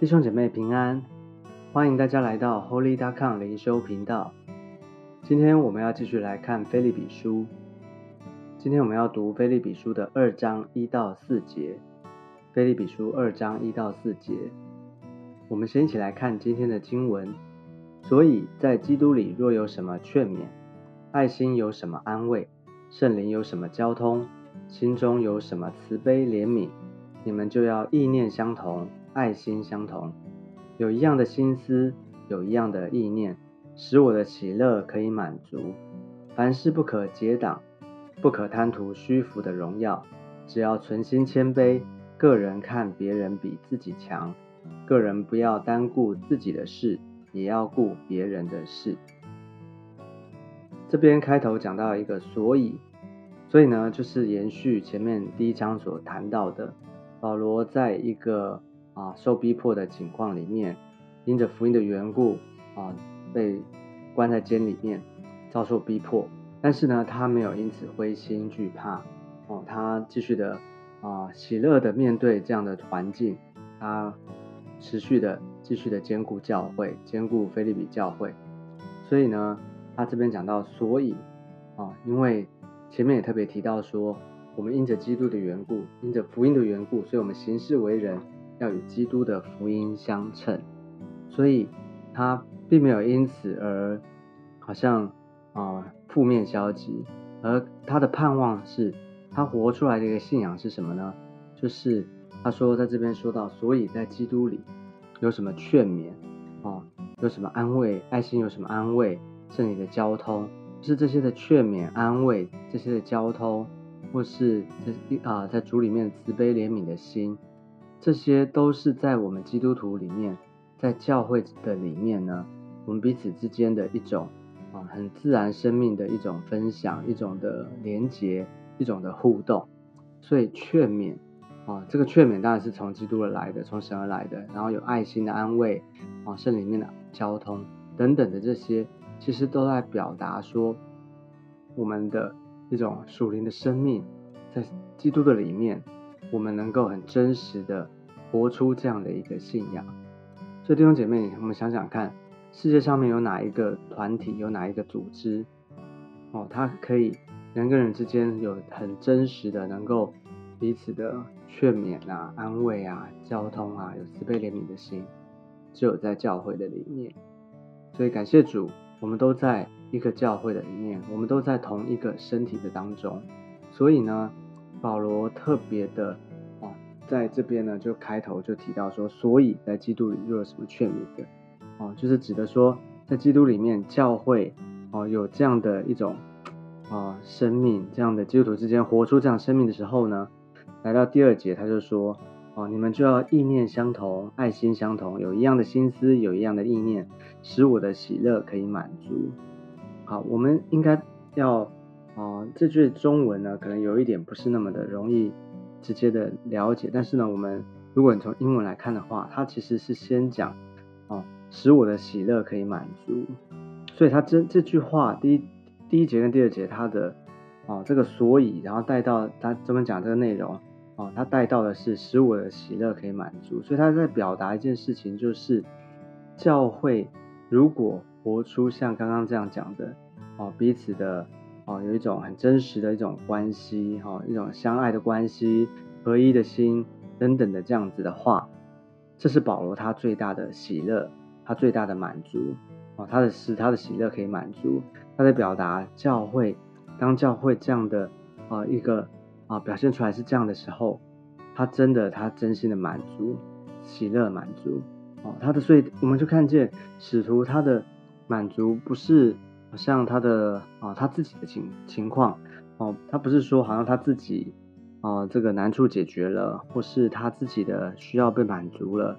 弟兄姐妹平安，欢迎大家来到 Holy d c o m 灵修频道。今天我们要继续来看菲利比书。今天我们要读菲利比书的二章一到四节。菲利比书二章一到四节，我们先一起来看今天的经文。所以在基督里，若有什么劝勉，爱心有什么安慰，圣灵有什么交通，心中有什么慈悲怜悯，你们就要意念相同。爱心相同，有一样的心思，有一样的意念，使我的喜乐可以满足。凡事不可结党，不可贪图虚浮的荣耀，只要存心谦卑，个人看别人比自己强，个人不要单顾自己的事，也要顾别人的事。这边开头讲到一个所以，所以呢，就是延续前面第一章所谈到的，保罗在一个。啊，受逼迫的情况里面，因着福音的缘故啊，被关在监里面，遭受逼迫。但是呢，他没有因此灰心惧怕，哦，他继续的啊，喜乐的面对这样的环境，他持续的继续的兼顾教会，兼顾菲利比教会。所以呢，他这边讲到，所以啊，因为前面也特别提到说，我们因着基督的缘故，因着福音的缘故，所以我们行事为人。要与基督的福音相称，所以他并没有因此而好像啊负面消极，而他的盼望是，他活出来的一个信仰是什么呢？就是他说在这边说到，所以在基督里有什么劝勉啊，有什么安慰，爱心有什么安慰，圣灵的交通，是这些的劝勉、安慰，这些的交通，或是这啊在主里面慈悲怜悯的心。这些都是在我们基督徒里面，在教会的里面呢，我们彼此之间的一种啊，很自然生命的一种分享，一种的连结，一种的互动。所以劝勉啊，这个劝勉当然是从基督而来的，从神而来的。然后有爱心的安慰啊，圣里面的交通等等的这些，其实都在表达说，我们的一种属灵的生命，在基督的里面。我们能够很真实的活出这样的一个信仰，所以弟兄姐妹，我们想想看，世界上面有哪一个团体，有哪一个组织，哦，它可以人跟人之间有很真实的能够彼此的劝勉啊、安慰啊、交通啊，有慈悲怜悯的心，只有在教会的里面。所以感谢主，我们都在一个教会的里面，我们都在同一个身体的当中，所以呢。保罗特别的啊，在这边呢，就开头就提到说，所以在基督里又有什么劝勉的？哦，就是指的说，在基督里面，教会哦有这样的一种啊生命，这样的基督徒之间活出这样生命的时候呢，来到第二节，他就说，哦，你们就要意念相同，爱心相同，有一样的心思，有一样的意念，使我的喜乐可以满足。好，我们应该要。哦，这句中文呢，可能有一点不是那么的容易直接的了解。但是呢，我们如果你从英文来看的话，它其实是先讲哦，使我的喜乐可以满足。所以它这这句话第一第一节跟第二节，它的哦这个所以，然后带到它专门讲这个内容哦，它带到的是使我的喜乐可以满足。所以他在表达一件事情，就是教会如果活出像刚刚这样讲的哦，彼此的。哦，有一种很真实的一种关系，哈，一种相爱的关系，合一的心等等的这样子的话，这是保罗他最大的喜乐，他最大的满足，哦，他的使他的喜乐可以满足，他在表达教会，当教会这样的啊一个啊表现出来是这样的时候，他真的他真心的满足，喜乐满足，哦，他的所以我们就看见使徒他的满足不是。好像他的啊，他自己的情情况哦，他不是说好像他自己啊这个难处解决了，或是他自己的需要被满足了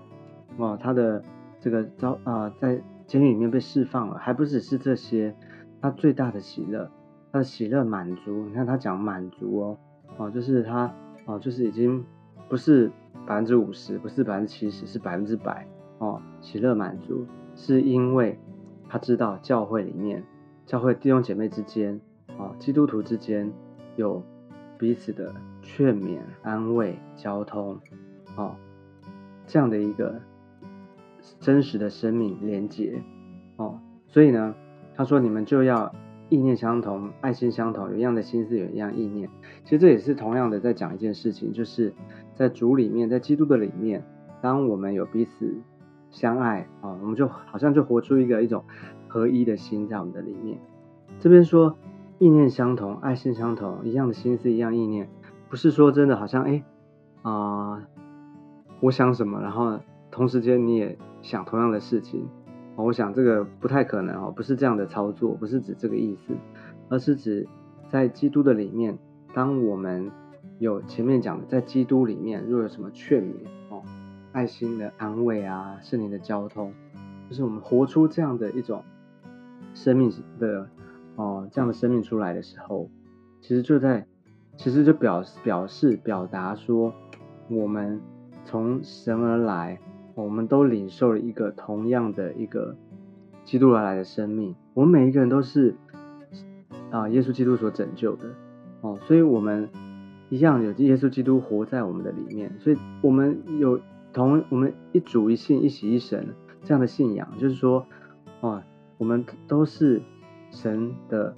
哦，他的这个遭啊在监狱里面被释放了，还不只是这些，他最大的喜乐，他的喜乐满足，你看他讲满足哦哦，就是他哦就是已经不是百分之五十，不是百分之七十，是百分之百哦，喜乐满足是因为他知道教会里面。教会弟兄姐妹之间，啊，基督徒之间有彼此的劝勉、安慰、交通，啊，这样的一个真实的生命连结哦。所以呢，他说你们就要意念相同，爱心相同，有一样的心思，有一样意念。其实这也是同样的在讲一件事情，就是在主里面，在基督的里面，当我们有彼此相爱啊，我们就好像就活出一个一种合一的心在我们的里面。这边说意念相同，爱心相同，一样的心思，一样意念，不是说真的好像哎啊，我想什么，然后同时间你也想同样的事情。我想这个不太可能哦，不是这样的操作，不是指这个意思，而是指在基督的里面，当我们有前面讲的，在基督里面若有什么劝勉哦，爱心的安慰啊，圣灵的交通，就是我们活出这样的一种生命的哦，这样的生命出来的时候，其实就在，其实就表表示表达说，我们从神而来。我们都领受了一个同样的一个基督而来的生命，我们每一个人都是啊耶稣基督所拯救的哦，所以我们一样有耶稣基督活在我们的里面，所以我们有同我们一主一信一喜一神这样的信仰，就是说哦，我们都是神的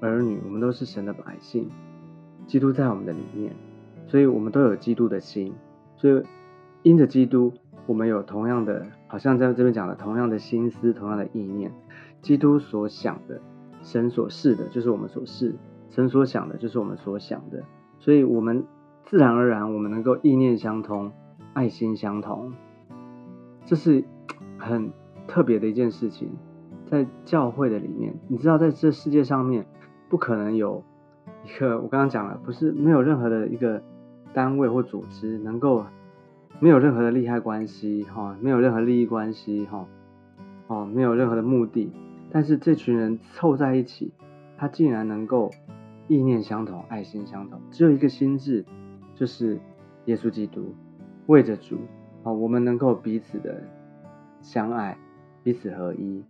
儿女，我们都是神的百姓，基督在我们的里面，所以我们都有基督的心，所以因着基督。我们有同样的，好像在这边讲的同样的心思，同样的意念。基督所想的，神所示的，就是我们所示；神所想的，就是我们所想的。所以，我们自然而然，我们能够意念相通，爱心相同。这是很特别的一件事情，在教会的里面，你知道，在这世界上面，不可能有一个我刚刚讲了，不是没有任何的一个单位或组织能够。没有任何的利害关系，哈，没有任何利益关系，哈，哦，没有任何的目的，但是这群人凑在一起，他竟然能够意念相同，爱心相同，只有一个心智，就是耶稣基督，为着主，哦，我们能够彼此的相爱，彼此合一，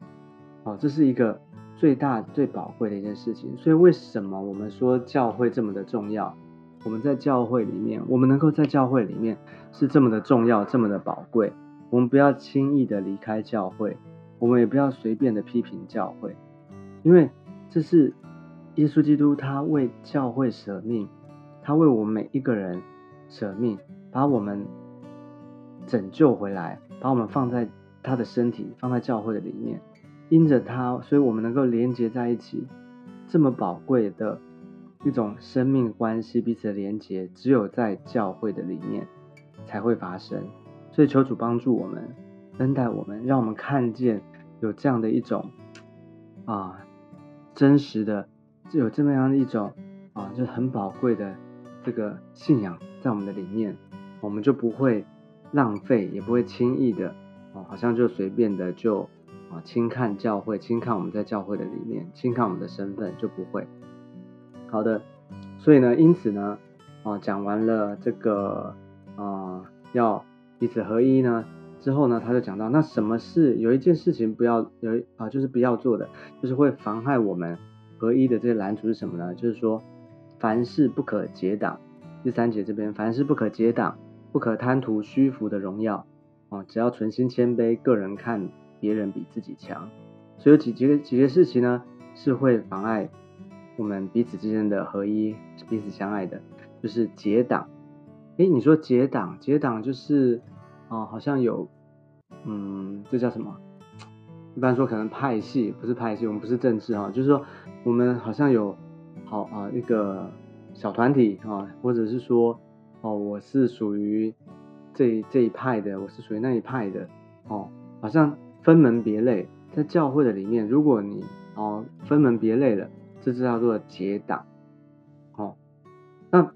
哦，这是一个最大最宝贵的一件事情。所以为什么我们说教会这么的重要？我们在教会里面，我们能够在教会里面是这么的重要，这么的宝贵。我们不要轻易的离开教会，我们也不要随便的批评教会，因为这是耶稣基督他为教会舍命，他为我们每一个人舍命，把我们拯救回来，把我们放在他的身体，放在教会的里面，因着他，所以我们能够连接在一起，这么宝贵的。一种生命关系彼此的连结，只有在教会的里面才会发生。所以求主帮助我们，恩待我们，让我们看见有这样的一种啊真实的，就有这么样一种啊，就很宝贵的这个信仰在我们的里面，我们就不会浪费，也不会轻易的哦，好像就随便的就啊轻看教会，轻看我们在教会的里面，轻看我们的身份，就不会。好的，所以呢，因此呢，啊，讲完了这个啊，要彼此合一呢，之后呢，他就讲到，那什么事有一件事情不要有啊，就是不要做的，就是会妨害我们合一的这个拦阻是什么呢？就是说，凡事不可结党。第三节这边，凡事不可结党，不可贪图虚浮的荣耀，哦，只要存心谦卑，个人看别人比自己强。所以有几几个几个事情呢，是会妨碍。我们彼此之间的合一，彼此相爱的，就是结党。哎，你说结党，结党就是啊，好像有，嗯，这叫什么？一般说可能派系，不是派系，我们不是政治哈，就是说我们好像有好啊一个小团体啊，或者是说哦，我是属于这这一派的，我是属于那一派的哦，好像分门别类，在教会的里面，如果你哦分门别类了。这就叫做结党，哦，那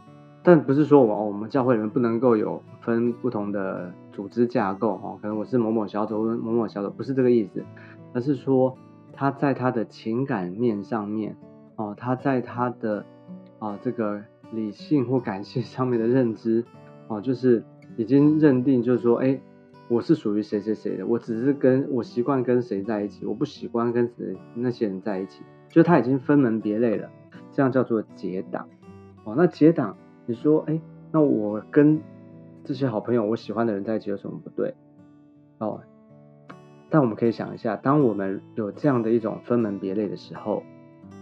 但不是说我我们教会里面不能够有分不同的组织架构，哦，可能我是某某小组，某某小组，不是这个意思，而是说他在他的情感面上面，哦，他在他的啊这个理性或感性上面的认知，哦，就是已经认定，就是说，哎，我是属于谁谁谁的，我只是跟我习惯跟谁在一起，我不习惯跟谁那些人在一起。就他已经分门别类了，这样叫做结党哦。那结党，你说，哎，那我跟这些好朋友，我喜欢的人在一起有什么不对？哦，但我们可以想一下，当我们有这样的一种分门别类的时候，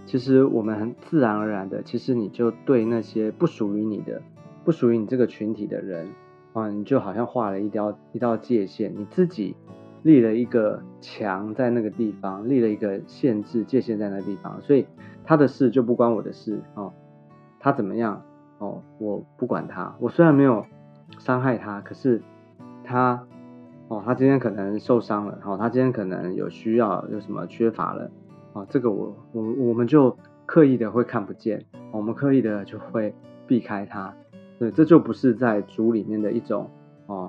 其实我们很自然而然的，其实你就对那些不属于你的、不属于你这个群体的人啊，你就好像画了一条一道界限，你自己立了一个墙在那个地方，立了一个限制界限在那个地方，所以他的事就不关我的事哦，他怎么样哦，我不管他，我虽然没有伤害他，可是他。哦，他今天可能受伤了，哦，他今天可能有需要，有什么缺乏了，哦，这个我我我们就刻意的会看不见，我们刻意的就会避开他，对，这就不是在主里面的一种哦，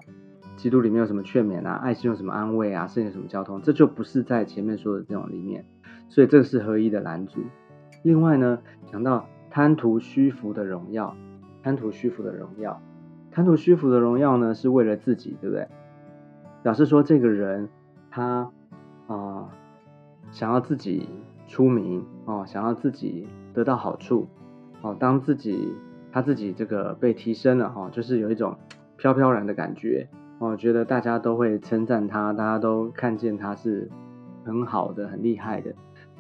基督里面有什么劝勉啊，爱心有什么安慰啊，圣有什么交通，这就不是在前面说的这种里面，所以这个是合一的拦阻。另外呢，讲到贪图虚浮的荣耀，贪图虚浮的荣耀，贪图虚浮的荣耀呢，是为了自己，对不对？表示说，这个人他啊想要自己出名哦，想要自己得到好处哦，当自己他自己这个被提升了哈，就是有一种飘飘然的感觉哦，觉得大家都会称赞他，大家都看见他是很好的、很厉害的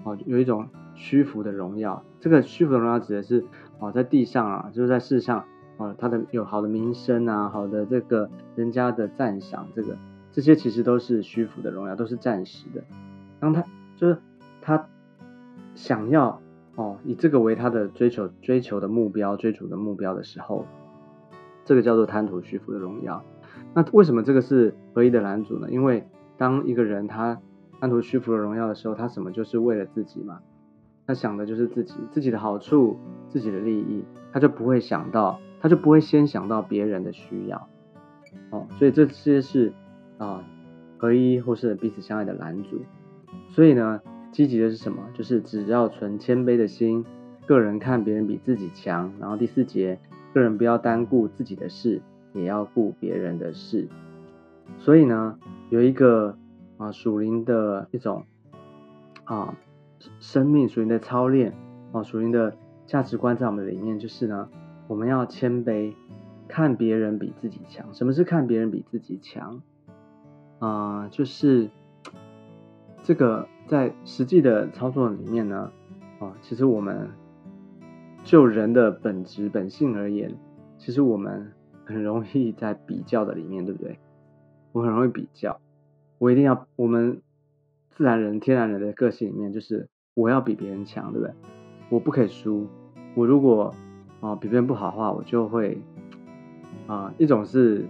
哦，有一种虚浮的荣耀。这个虚浮的荣耀指的是哦，在地上啊，就是在世上哦，他的有好的名声啊，好的这个人家的赞赏，这个。这些其实都是虚浮的荣耀，都是暂时的。当他就是他想要哦，以这个为他的追求、追求的目标、追逐的目标的时候，这个叫做贪图虚浮的荣耀。那为什么这个是合一的男主呢？因为当一个人他贪图虚浮的荣耀的时候，他什么就是为了自己嘛？他想的就是自己、自己的好处、自己的利益，他就不会想到，他就不会先想到别人的需要。哦，所以这些是。啊，合一或是彼此相爱的男主。所以呢，积极的是什么？就是只要存谦卑的心，个人看别人比自己强。然后第四节，个人不要单顾自己的事，也要顾别人的事。所以呢，有一个啊属灵的一种啊生命属灵的操练啊属灵的价值观在我们里面，就是呢，我们要谦卑，看别人比自己强。什么是看别人比自己强？啊，就是这个在实际的操作里面呢，啊，其实我们就人的本质本性而言，其实我们很容易在比较的里面，对不对？我很容易比较，我一定要我们自然人、天然人的个性里面，就是我要比别人强，对不对？我不可以输。我如果啊比别人不好的话，我就会啊一种是。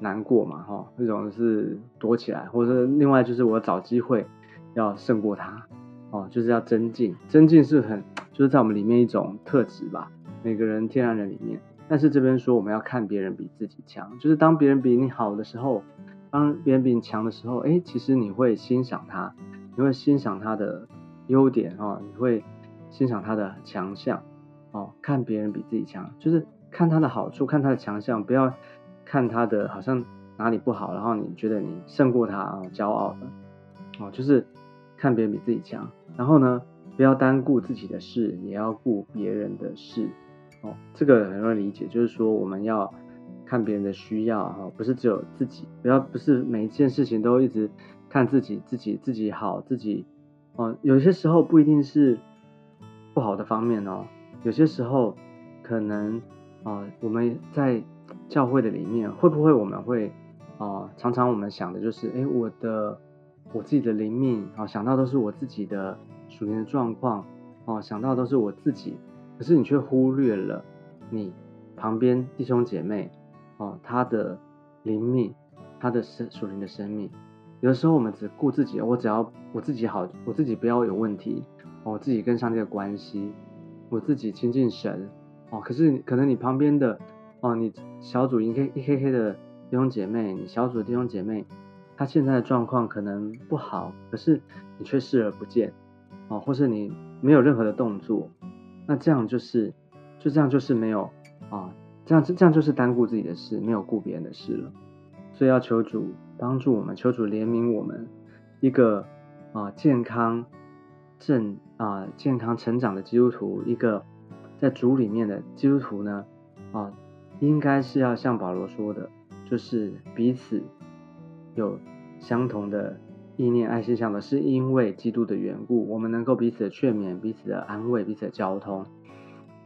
难过嘛，哈，一种是躲起来，或者另外就是我找机会要胜过他，哦，就是要增进，增进是很就是在我们里面一种特质吧，每个人天然人里面。但是这边说我们要看别人比自己强，就是当别人比你好的时候，当别人比你强的时候，哎，其实你会欣赏他，你会欣赏他的优点哦，你会欣赏他的强项哦，看别人比自己强，就是看他的好处，看他的强项，不要。看他的好像哪里不好，然后你觉得你胜过他啊，骄傲的哦，就是看别人比自己强。然后呢，不要单顾自己的事，也要顾别人的事哦。这个很容易理解，就是说我们要看别人的需要哈，不是只有自己，不要不是每一件事情都一直看自己，自己自己好，自己哦。有些时候不一定是不好的方面哦，有些时候可能啊，我们在。教会的里面会不会我们会啊常常我们想的就是哎我的我自己的灵命啊想到都是我自己的属灵的状况哦想到都是我自己，可是你却忽略了你旁边弟兄姐妹哦他的灵命他的生属灵的生命，有的时候我们只顾自己，我只要我自己好，我自己不要有问题，我自己跟上帝的关系，我自己亲近神哦，可是可能你旁边的。哦，你小组一 K 一 K K 的弟兄姐妹，你小组的弟兄姐妹，他现在的状况可能不好，可是你却视而不见，哦，或是你没有任何的动作，那这样就是，就这样就是没有啊，这样这样就是单顾自己的事，没有顾别人的事了。所以要求主帮助我们，求主怜悯我们，一个啊健康正啊健康成长的基督徒，一个在主里面的基督徒呢，啊。应该是要像保罗说的，就是彼此有相同的意念、爱心想的，是因为基督的缘故，我们能够彼此的劝勉、彼此的安慰、彼此的交通，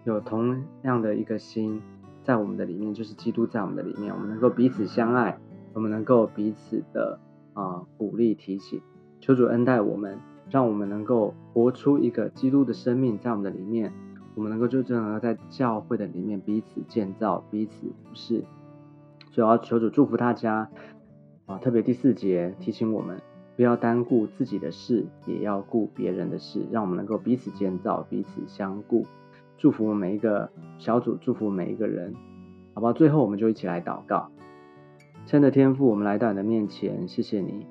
有同样的一个心在我们的里面，就是基督在我们的里面，我们能够彼此相爱，我们能够彼此的啊鼓励提醒，求主恩待我们，让我们能够活出一个基督的生命在我们的里面，我们能够就这样在教会的里面彼此建造、彼此服侍。所以要求主祝福大家啊！特别第四节提醒我们，不要单顾自己的事，也要顾别人的事，让我们能够彼此建造、彼此相顾。祝福每一个小组，祝福每一个人，好吧？最后，我们就一起来祷告。趁着天父，我们来到你的面前，谢谢你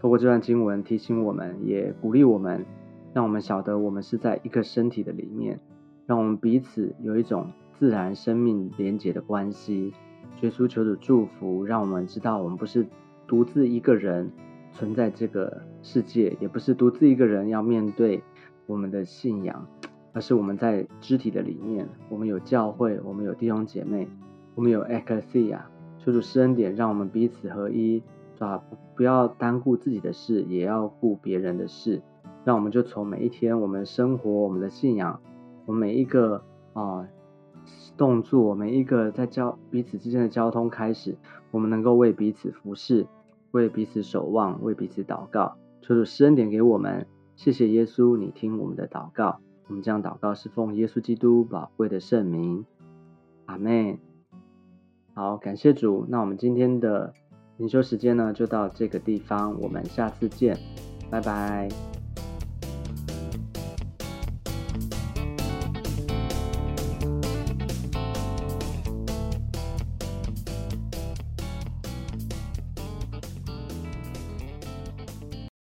透过这段经文提醒我们，也鼓励我们，让我们晓得我们是在一个身体的里面，让我们彼此有一种自然生命连结的关系。耶稣求主祝福，让我们知道我们不是独自一个人存在这个世界，也不是独自一个人要面对我们的信仰，而是我们在肢体的里面，我们有教会，我们有弟兄姐妹，我们有 ecclesia。求主施恩典，让我们彼此合一，是吧？不要单顾自己的事，也要顾别人的事。让我们就从每一天我们生活、我们的信仰，我们每一个啊。动作每一个在交彼此之间的交通开始，我们能够为彼此服侍，为彼此守望，为彼此祷告，求主施恩典给我们。谢谢耶稣，你听我们的祷告。我们将祷告是奉耶稣基督宝贵的圣名，阿门。好，感谢主。那我们今天的灵修时间呢，就到这个地方，我们下次见，拜拜。